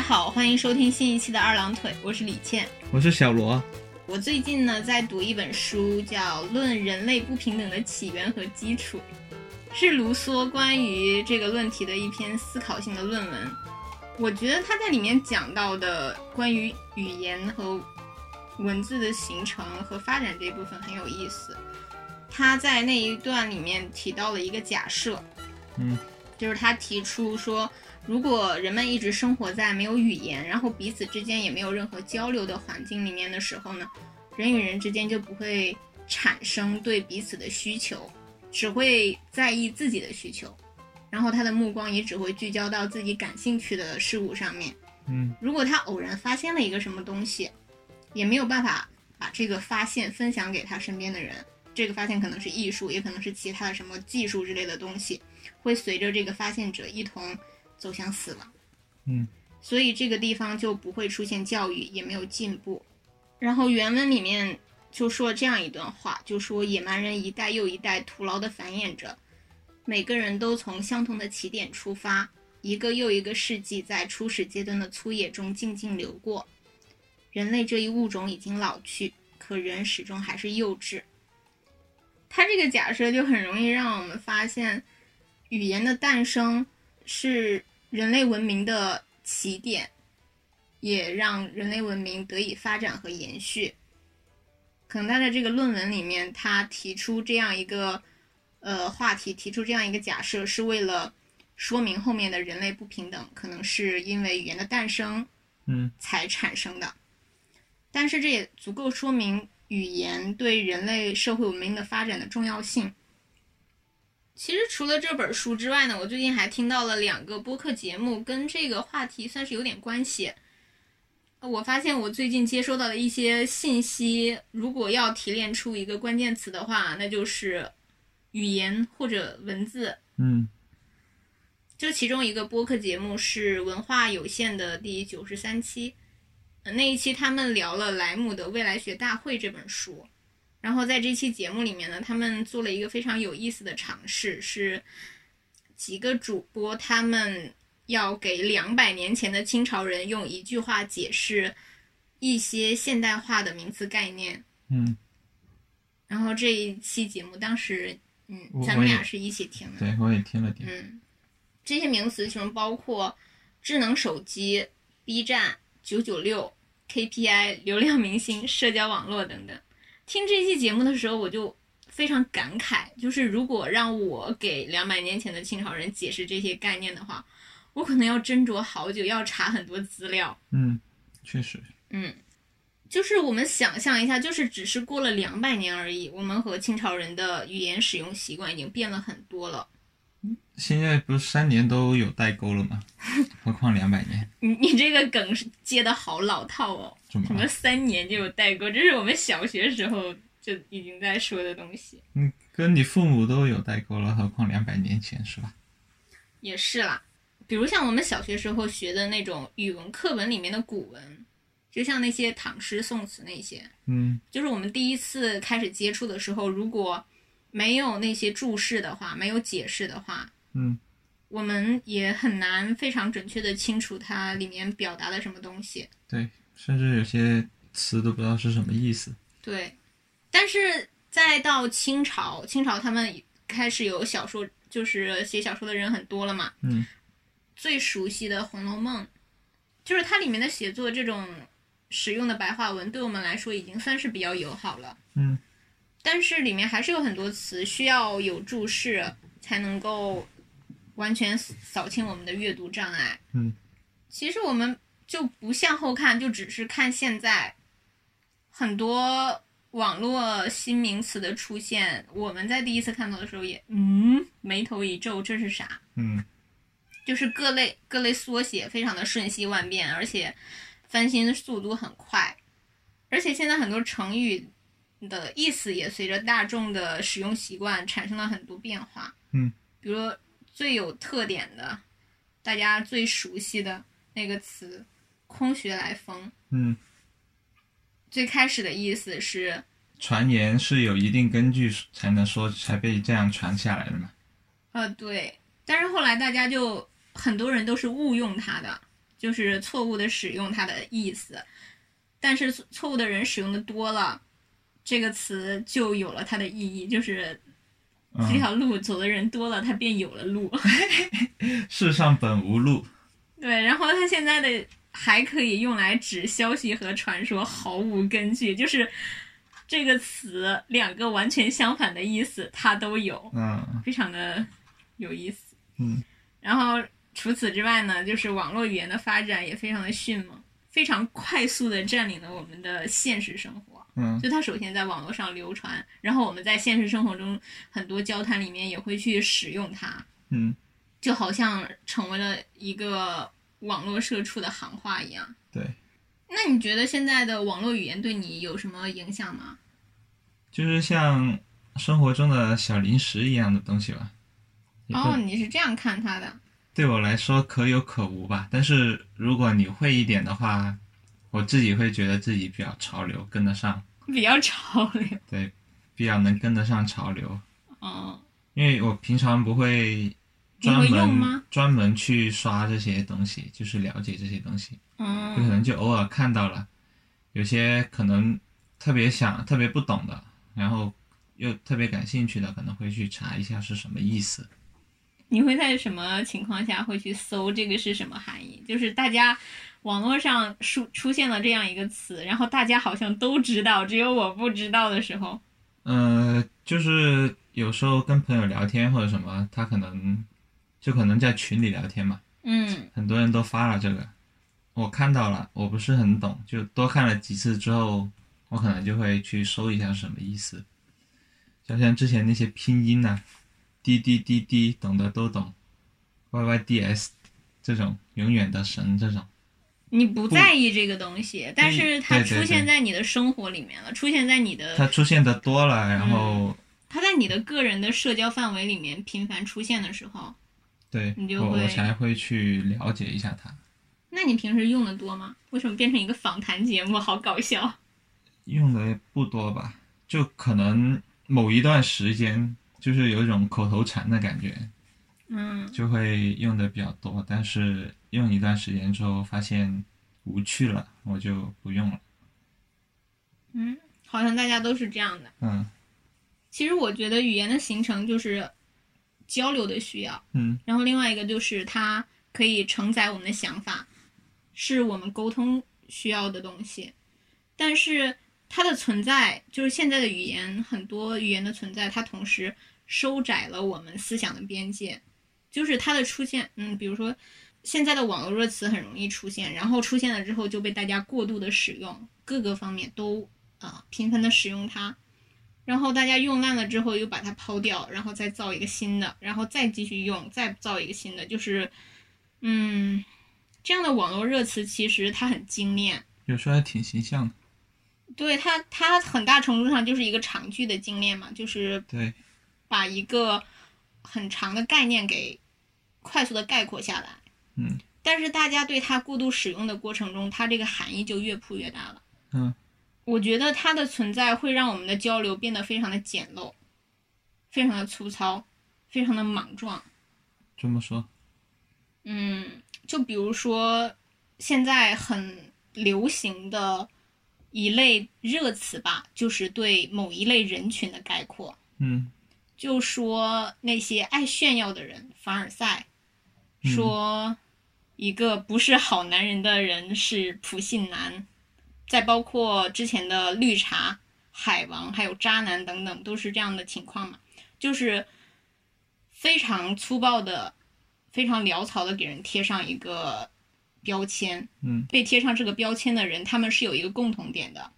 家好，欢迎收听新一期的二郎腿，我是李倩。我是小罗，我最近呢在读一本书，叫《论人类不平等的起源和基础》，是卢梭关于这个论题的一篇思考性的论文。我觉得他在里面讲到的关于语言和文字的形成和发展这一部分很有意思。他在那一段里面提到了一个假设，嗯，就是他提出说，如果人们一直生活在没有语言，然后彼此之间也没有任何交流的环境里面的时候呢，人与人之间就不会产生对彼此的需求，只会在意自己的需求，然后他的目光也只会聚焦到自己感兴趣的事物上面。嗯如果他偶然发现了一个什么东西，也没有办法把这个发现分享给他身边的人。这个发现可能是艺术，也可能是其他的什么技术之类的东西，会随着这个发现者一同走向死亡。嗯，所以这个地方就不会出现教育，也没有进步。然后原文里面就说这样一段话，就说野蛮人一代又一代徒劳地繁衍着，每个人都从相同的起点出发，一个又一个世纪在初始阶段的粗野中静静流过。人类这一物种已经老去，可人始终还是幼稚。他这个假设就很容易让我们发现，语言的诞生是人类文明的起点，也让人类文明得以发展和延续。可能他在这个论文里面，他提出这样一个呃话题，提出这样一个假设，是为了说明后面的人类不平等，可能是因为语言的诞生嗯才产生的。但是这也足够说明语言对人类社会文明的发展的重要性。其实除了这本书之外呢，我最近还听到了两个播客节目，跟这个话题算是有点关系。呃我发现我最近接收到的一些信息，如果要提炼出一个关键词的话，那就是语言或者文字。嗯就其中一个播客节目是文化有限的第九十三期，呃那一期他们聊了莱姆的《未来学大会》这本书，然后在这期节目里面呢，他们做了一个非常有意思的尝试，是几个主播他们要给两百年前的清朝人用一句话解释一些现代化的名词概念。嗯，然后这一期节目当时，嗯，咱们俩是一起听的。对我也听了听，嗯，这些名词其中包括智能手机、B 站、九九六、KPI、流量明星、社交网络等等。听这期节目的时候，我就非常感慨，就是如果让我给两百年前的清朝人解释这些概念的话，我可能要斟酌好久，要查很多资料。嗯，确实，嗯，就是我们想象一下，就是只是过了两百年而已，我们和清朝人的语言使用习惯已经变了很多了。现在不是三年都有代沟了吗？何况两百年，你你这个梗是接的好老套哦，什么三年就有代沟，这是我们小学时候就已经在说的东西。嗯，跟你父母都有代沟了，何况两百年前是吧？也是啦，比如像我们小学时候学的那种语文课本里面的古文，就像那些唐诗宋词那些，嗯就是我们第一次开始接触的时候，如果没有那些注释的话，没有解释的话，嗯我们也很难非常准确的清楚它里面表达的什么东西。对，甚至有些词都不知道是什么意思。对，但是再到清朝，清朝他们开始有小说，就是写小说的人很多了嘛。嗯最熟悉的《红楼梦》，就是它里面的写作这种使用的白话文，对我们来说已经算是比较友好了。嗯但是里面还是有很多词需要有注释才能够完全扫清我们的阅读障碍。嗯，其实我们就不向后看，就只是看现在很多网络新名词的出现，我们在第一次看到的时候也嗯眉头一皱，这是啥？嗯就是各类各类缩写非常的瞬息万变，而且翻新速度很快，而且现在很多成语的意思也随着大众的使用习惯产生了很多变化。嗯，比如最有特点的，大家最熟悉的那个词“空穴来风嗯，”，最开始的意思是传言是有一定根据才能说才被这样传下来的嘛。呃对，但是后来大家就很多人都是误用它的，就是错误的使用它的意思。但是错误的人使用的多了，这个词就有了它的意义，就是这嗯，条路走的人多了，它便有了路。世上本无路。对，然后它现在的还可以用来指消息和传说，毫无根据，就是这个词两个完全相反的意思它都有，嗯非常的有意思。嗯然后除此之外呢，就是网络语言的发展也非常的迅猛，非常快速的占领了我们的现实生活。嗯就它首先在网络上流传，然后我们在现实生活中很多交谈里面也会去使用它，嗯，就好像成为了一个网络社畜的行话一样。对，那你觉得现在的网络语言对你有什么影响吗？就是像生活中的小零食一样的东西吧。哦，你是这样看它的。对我来说可有可无吧。但是如果你会一点的话，我自己会觉得自己比较潮流，跟得上，比较潮流，对，比较能跟得上潮流。哦，因为我平常不会专门吗专门去刷这些东西，就是了解这些东西，有可嗯，能就偶尔看到了，有些可能特别想、特别不懂的，然后又特别感兴趣的，可能会去查一下是什么意思。你会在什么情况下会去搜这个是什么含义？就是大家网络上出出现了这样一个词，然后大家好像都知道，只有我不知道的时候，呃，就是有时候跟朋友聊天或者什么，他可能就可能在群里聊天嘛，嗯。很多人都发了这个，我看到了，我不是很懂，就多看了几次之后，我可能就会去搜一下什么意思。就像之前那些拼音呐、滴滴滴滴，懂的都懂，Y Y D S 这种永远的神这种，你不在意这个东西，但是它出现在你的生活里面了，出现在你的它，出现的多了，然后、它在你的个人的社交范围里面频繁出现的时候，对你就会我才会去了解一下它。那你平时用的多吗？为什么变成一个访谈节目？好搞笑。用的不多吧，就可能某一段时间就是有一种口头禅的感觉，嗯，就会用的比较多。但是用一段时间之后，发现无趣了，我就不用了。嗯，好像大家都是这样的。嗯其实我觉得语言的形成就是交流的需要，嗯然后另外一个就是它可以承载我们的想法，是我们沟通需要的东西。但是它的存在，就是现在的语言，很多语言的存在，它同时收窄了我们思想的边界。就是它的出现，嗯，比如说现在的网络热词很容易出现，然后出现了之后就被大家过度的使用，各个方面都啊、呃频繁的使用它。然后大家用烂了之后又把它抛掉，然后再造一个新的，然后再继续用，再造一个新的，就是，嗯，这样的网络热词其实它很精炼，有时候还挺形象的。对它它很大程度上就是一个长句的精炼嘛，就是对，把一个很长的概念给快速的概括下来。嗯但是大家对它过度使用的过程中，它这个含义就越铺越大了。嗯我觉得它的存在会让我们的交流变得非常的简陋，非常的粗糙，非常的莽撞。这么说，嗯，就比如说现在很流行的一类热词吧，就是对某一类人群的概括。嗯就说那些爱炫耀的人，凡尔赛，嗯说一个不是好男人的人是普信男，再包括之前的绿茶、海王，还有渣男等等，都是这样的情况嘛，就是非常粗暴的、非常潦草的给人贴上一个标签，嗯。被贴上这个标签的人，他们是有一个共同点的，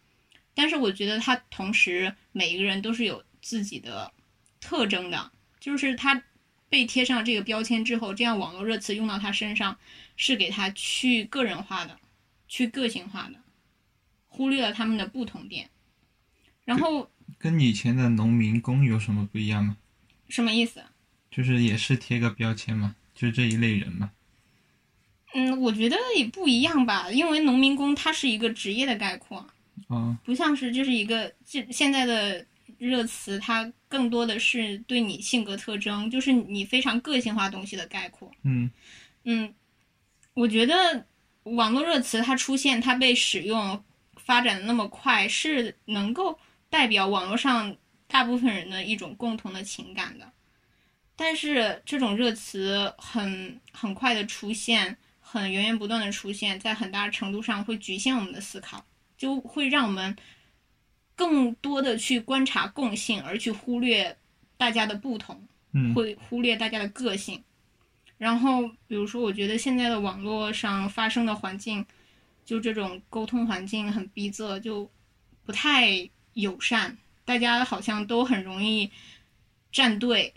但是我觉得他同时每一个人都是有自己的特征的，就是他被贴上这个标签之后，这样网络热词用到他身上，是给他去个人化的、去个性化的，忽略了他们的不同点。然后跟以前的农民工有什么不一样吗？什么意思？就是也是贴个标签嘛，就是这一类人嘛。嗯，我觉得也不一样吧，因为农民工他是一个职业的概括，哦，不像是这是一个这现在的热词，它更多的是对你性格特征，就是你非常个性化东西的概括。嗯嗯，我觉得网络热词它出现，它被使用，发展的那么快，是能够代表网络上大部分人的一种共同的情感的。但是这种热词很很快的出现，很源源不断的出现，在很大程度上会局限我们的思考，就会让我们更多的去观察共性，而去忽略大家的不同，嗯会忽略大家的个性。然后，比如说，我觉得现在的网络上发生的环境，就这种沟通环境很逼仄，就不太友善，大家好像都很容易站队。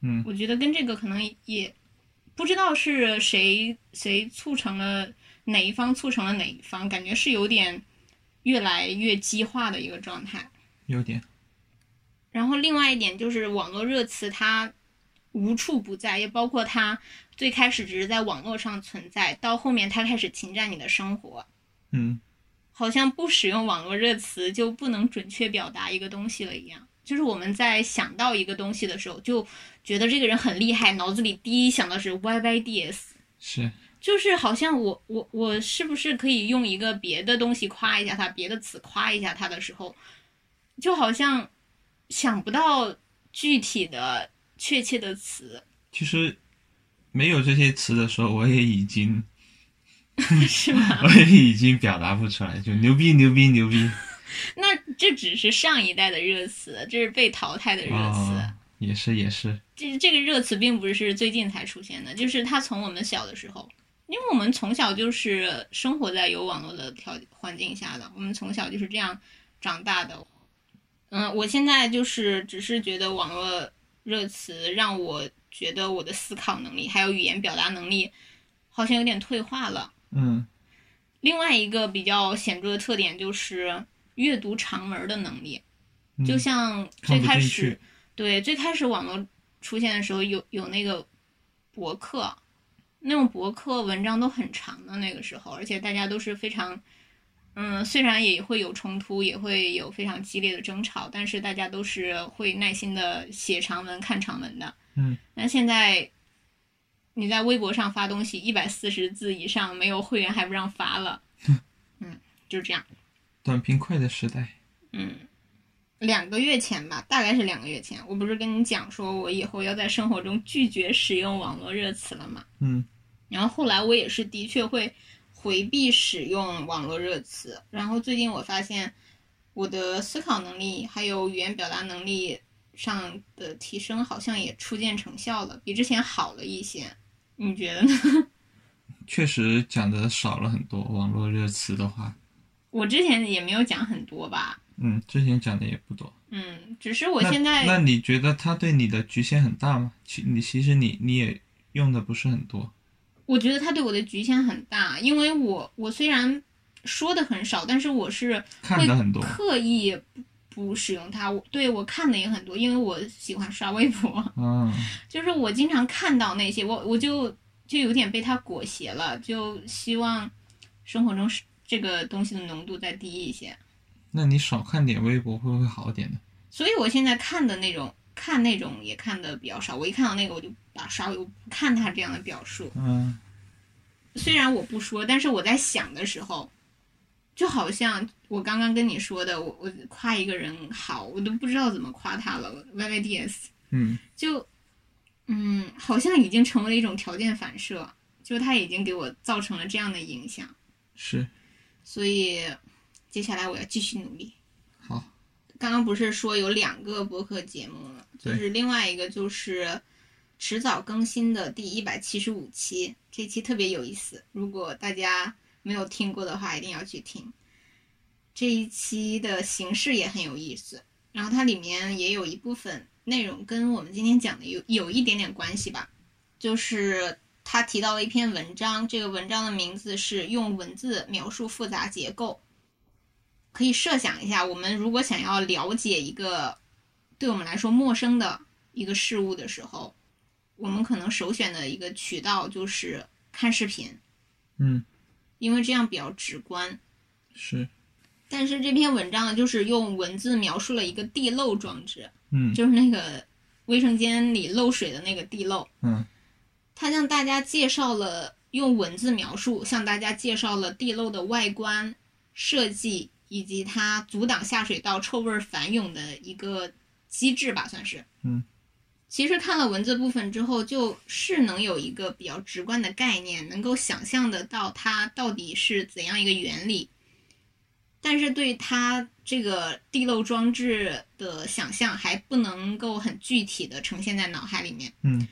嗯我觉得跟这个可能也不知道是谁谁促成了哪一方促成了哪一方，感觉是有点越来越激化的一个状态。有点，然后另外一点就是网络热词它无处不在，也包括它最开始只是在网络上存在，到后面它开始侵占你的生活，嗯。好像不使用网络热词就不能准确表达一个东西了一样。就是我们在想到一个东西的时候，就觉得这个人很厉害，脑子里第一想到是 YYDS，是，就是好像我我我是不是可以用一个别的东西夸一下他，别的词夸一下他的时候，就好像想不到具体的确切的词，其实没有这些词的时候，我也已经 是吗？我也已经表达不出来，就牛逼牛逼牛逼那这只是上一代的热词，这是被淘汰的热词。哦，也是也是，这这个热词并不是最近才出现的，就是它从我们小的时候，因为我们从小就是生活在有网络的条环境下的，我们从小就是这样长大的。嗯，我现在就是只是觉得网络热词让我觉得我的思考能力还有语言表达能力好像有点退化了。嗯另外一个比较显著的特点就是阅读长文的能力，嗯就像最开始对最开始网络出现的时候有有那个博客，那种博客文章都很长的那个时候，而且大家都是非常，嗯，虽然也会有冲突，也会有非常激烈的争吵，但是大家都是会耐心的写长文、看长文的。嗯，那现在你在微博上发东西，一百四十字以上没有会员还不让发了，嗯，就是这样。短平快的时代，嗯，两个月前吧，大概是两个月前，我不是跟你讲说我以后要在生活中拒绝使用网络热词了吗？嗯然后后来我也是的确会回避使用网络热词，然后最近我发现我的思考能力还有语言表达能力上的提升好像也初见成效了，比之前好了一些。你觉得呢？确实讲的少了很多网络热词的话，我之前也没有讲很多吧，嗯，之前讲的也不多。嗯，只是我现在那你觉得它对你的局限很大吗？其你其实你你也用的不是很多，我觉得他对我的局限很大，因为我我虽然说的很少，但是我是看的很多。刻意不不使用它。我对我看的也很多，因为我喜欢刷微博，嗯就是我经常看到那些，我我就就有点被它裹挟了，就希望生活中是这个东西的浓度再低一些。那你少看点微博会不会好点呢？所以我现在看的那种看那种也看的比较少，我一看到那个我就把它刷，我不看他这样的表述。嗯虽然我不说，但是我在想的时候，就好像我刚刚跟你说的，我我夸一个人好，我都不知道怎么夸他了。YYDS 嗯就，嗯，好像已经成为了一种条件反射，就他已经给我造成了这样的影响，是所以接下来我要继续努力。好刚刚不是说有两个播客节目吗？就是另外一个就是迟早更新的第一百七十五期，这期特别有意思。如果大家没有听过的话，一定要去听。这一期的形式也很有意思，然后它里面也有一部分内容跟我们今天讲的有有一点点关系吧，就是他提到了一篇文章，这个文章的名字是用文字描述复杂结构。可以设想一下，我们如果想要了解一个对我们来说陌生的一个事物的时候，我们可能首选的一个渠道就是看视频，嗯因为这样比较直观。是但是这篇文章呢，就是用文字描述了一个地漏装置，嗯就是那个卫生间里漏水的那个地漏。嗯他向大家介绍了用文字描述向大家介绍了地漏的外观设计以及它阻挡下水道臭味反涌的一个机制吧，算是。嗯。其实看了文字部分之后，就是能有一个比较直观的概念，能够想象得到它到底是怎样一个原理。但是对它这个地漏装置的想象还不能够很具体的呈现在脑海里面。嗯，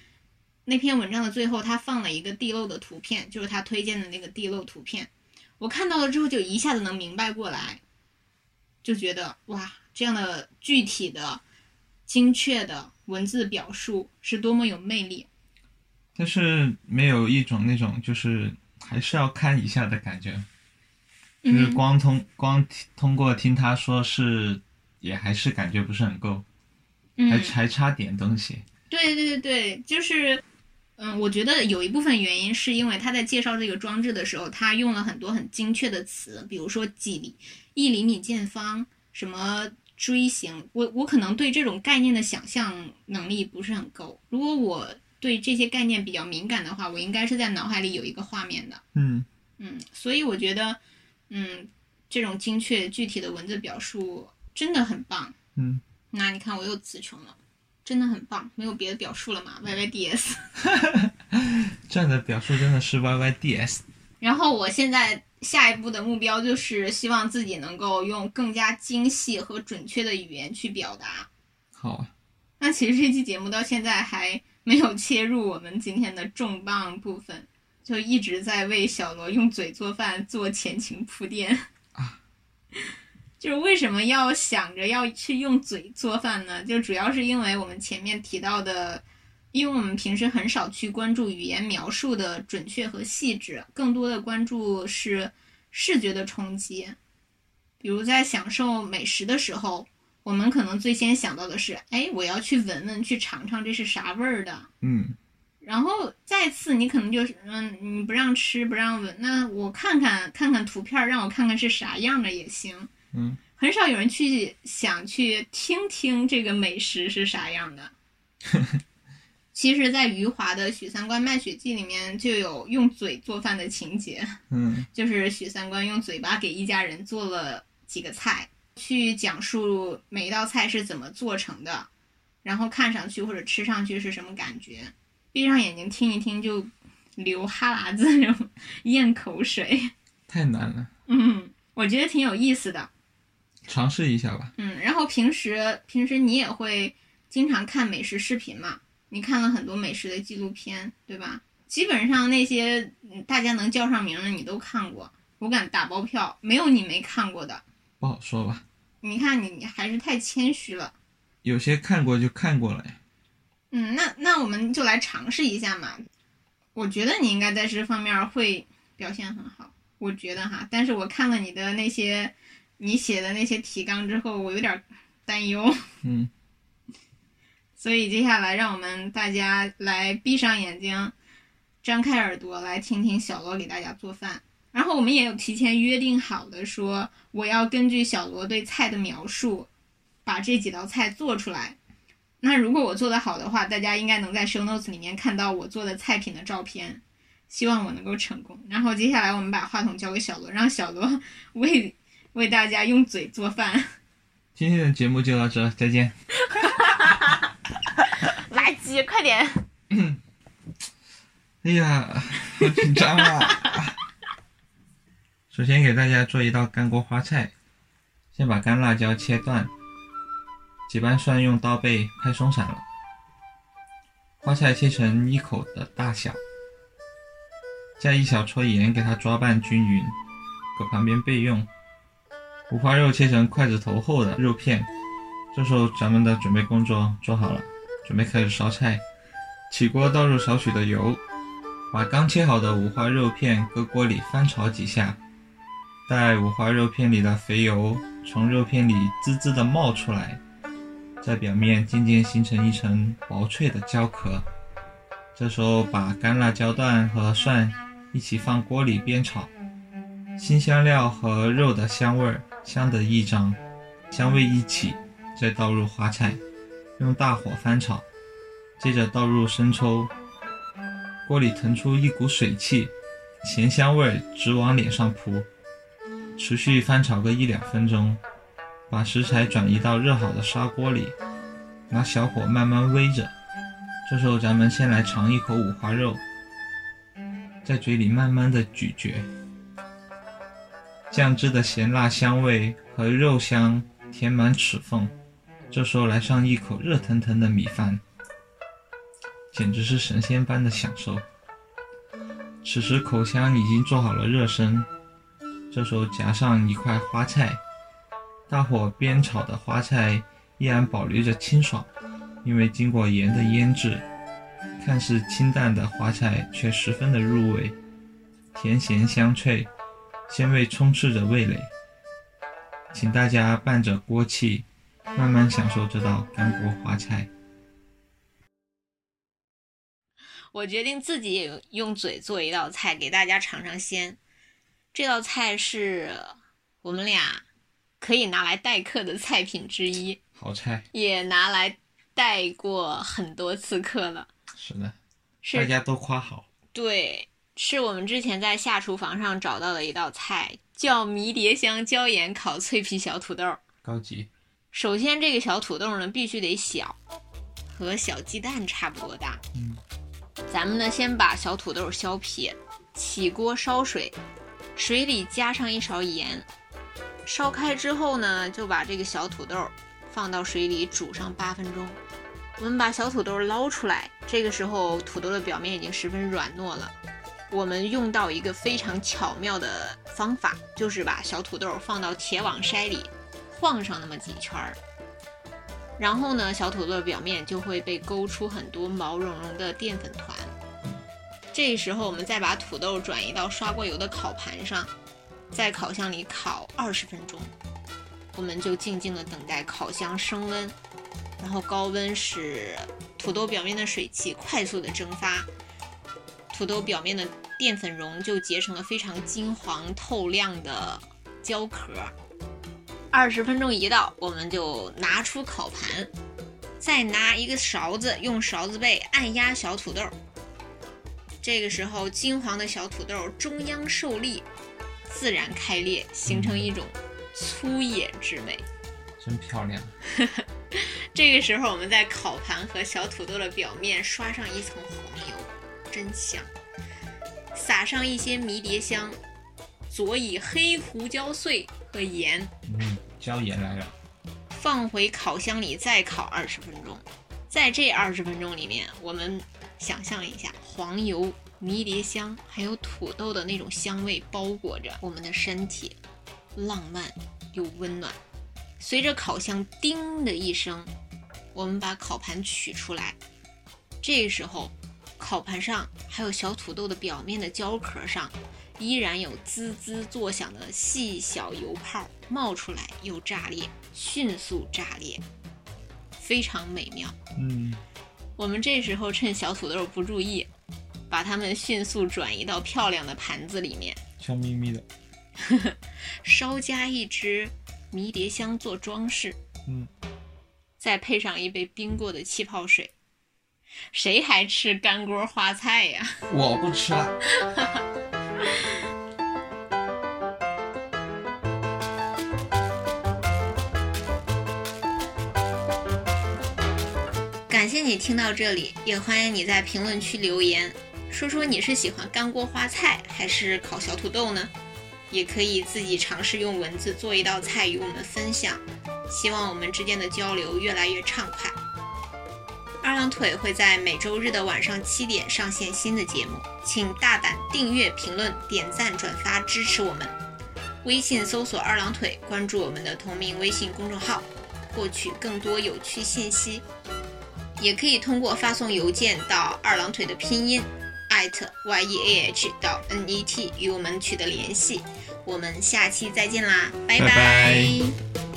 那篇文章的最后，他放了一个地漏的图片，就是他推荐的那个地漏图片。我看到了之后，就一下子能明白过来，就觉得哇，这样的具体的、精确的文字表述是多么有魅力。但是没有一种那种就是还是要看一下的感觉。就是光通光通过听他说是，也还是感觉不是很够，还还差点东西。对对对对，就是，嗯，我觉得有一部分原因是因为他在介绍这个装置的时候，他用了很多很精确的词，比如说几厘一厘米见方，什么锥形，我我可能对这种概念的想象能力不是很够。如果我对这些概念比较敏感的话，我应该是在脑海里有一个画面的。嗯嗯，所以我觉得。嗯，这种精确具体的文字表述真的很棒。嗯，那你看我又词穷了，真的很棒，没有别的表述了嘛？Y Y D S，这样的表述真的是 Y Y D S。然后我现在下一步的目标就是希望自己能够用更加精细和准确的语言去表达。好啊。那其实这期节目到现在还没有切入我们今天的重磅部分。就一直在为小罗用嘴做饭做前情铺垫啊，就是为什么要想着要去用嘴做饭呢？就主要是因为我们前面提到的，因为我们平时很少去关注语言描述的准确和细致，更多的关注是视觉的冲击。比如在享受美食的时候，我们可能最先想到的是，哎，我要去闻闻，去尝尝这是啥味儿的。嗯。然后再次，你可能就是，嗯，你不让吃，不让闻，那我看看看看图片，让我看看是啥样的也行。嗯，很少有人去想去听听这个美食是啥样的。其实，在余华的《许三观卖血记》里面就有用嘴做饭的情节。嗯，就是许三观用嘴巴给一家人做了几个菜，去讲述每一道菜是怎么做成的，然后看上去或者吃上去是什么感觉。闭上眼睛听一听就流哈喇子，那种 咽口水，太难了。嗯，我觉得挺有意思的，尝试一下吧。嗯，然后平时平时你也会经常看美食视频嘛？你看了很多美食的纪录片，对吧？基本上那些大家能叫上名的你都看过，我敢打包票，没有你没看过的。不好说吧？你看你你还是太谦虚了。有些看过就看过了呀。嗯，那那我们就来尝试一下嘛。我觉得你应该在这方面会表现很好，我觉得哈。但是我看了你的那些你写的那些提纲之后，我有点担忧。嗯。所以接下来让我们大家来闭上眼睛，张开耳朵来听听小罗给大家做饭。然后我们也有提前约定好的，说我要根据小罗对菜的描述，把这几道菜做出来。那如果我做的好的话，大家应该能在 show notes 里面看到我做的菜品的照片。希望我能够成功。然后接下来我们把话筒交给小罗，让小罗 为为大家用嘴做饭。今天的节目就到这，再见。垃圾，快点！哎呀，好紧张啊！首先给大家做一道干锅花菜，先把干辣椒切断。几瓣蒜用刀背拍松散了，花菜切成一口的大小，加一小撮盐给它抓拌均匀，搁旁边备用。五花肉切成筷子头厚的肉片，这时候咱们的准备工作做好了，准备开始烧菜。起锅倒入少许的油，把刚切好的五花肉片搁锅里翻炒几下，待五花肉片里的肥油从肉片里滋滋的冒出来。在表面渐渐形成一层薄脆的焦壳，这时候把干辣椒段和蒜一起放锅里煸炒，新香料和肉的香味儿相得益彰，香味一起，再倒入花菜，用大火翻炒，接着倒入生抽，锅里腾出一股水汽，咸香味直往脸上扑。持续翻炒个一两分钟，把食材转移到热好的砂锅里，拿小火慢慢煨着。这时候咱们先来尝一口五花肉，在嘴里慢慢的咀嚼，酱汁的咸辣香味和肉香填满齿缝。这时候来上一口热腾腾的米饭，简直是神仙般的享受。此时口腔已经做好了热身，这时候夹上一块花菜，大火煸炒的花菜依然保留着清爽，因为经过盐的腌制，看似清淡的花菜却十分的入味，甜咸香脆，鲜味充斥着味蕾。请大家伴着锅气。慢慢享受这道干锅花菜。我决定自己也用嘴做一道菜给大家尝尝鲜。这道菜是我们俩可以拿来待客的菜品之一，好菜，也拿来待过很多次客了。是的，是大家都夸好。对，是我们之前在下厨房上找到的一道菜，叫迷迭香椒盐烤脆皮小土豆。高级。首先，这个小土豆呢必须得小，和小鸡蛋差不多大。嗯，咱们呢先把小土豆削皮，起锅烧水，水里加上一勺盐，烧开之后呢，就把这个小土豆放到水里煮上八分钟。我们把小土豆捞出来，这个时候土豆的表面已经十分软糯了。我们用到一个非常巧妙的方法，就是把小土豆放到铁网筛里。晃上那么几圈儿，然后呢，小土豆表面就会被勾出很多毛茸茸的淀粉团。这时候，我们再把土豆转移到刷过油的烤盘上，在烤箱里烤二十分钟。我们就静静的等待烤箱升温，然后高温使土豆表面的水汽快速的蒸发，土豆表面的淀粉蓉就结成了非常金黄透亮的焦壳。二十分钟一到，我们就拿出烤盘，再拿一个勺子，用勺子背按压小土豆。这个时候，金黄的小土豆中央受力，自然开裂，形成一种粗野之美，真漂亮。这个时候，我们在烤盘和小土豆的表面刷上一层黄油，真香。撒上一些迷迭香，佐以黑胡椒碎。和盐，嗯，椒盐来了。放回烤箱里再烤二十分钟，在这二十分钟里面，我们想象一下，黄油、迷迭香还有土豆的那种香味包裹着我们的身体，浪漫又温暖。随着烤箱“叮”的一声，我们把烤盘取出来，这时候，烤盘上还有小土豆的表面的焦壳上。依然有滋滋作响的细小油泡冒出来，又炸裂，迅速炸裂，非常美妙。嗯，我们这时候趁小土豆不注意，把它们迅速转移到漂亮的盘子里面，笑眯眯的，稍加一支迷迭香做装饰。嗯，再配上一杯冰过的气泡水，谁还吃干锅花菜呀？我不吃了。感谢你听到这里，也欢迎你在评论区留言，说说你是喜欢干锅花菜还是烤小土豆呢？也可以自己尝试用文字做一道菜与我们分享。希望我们之间的交流越来越畅快。二郎腿会在每周日的晚上七点上线新的节目，请大胆订阅、评论、点赞、转发支持我们。微信搜索“二郎腿”，关注我们的同名微信公众号，获取更多有趣信息。也可以通过发送邮件到二郎腿的拼音 at y e a h 到 n e t 与我们取得联系。我们下期再见啦，拜拜拜。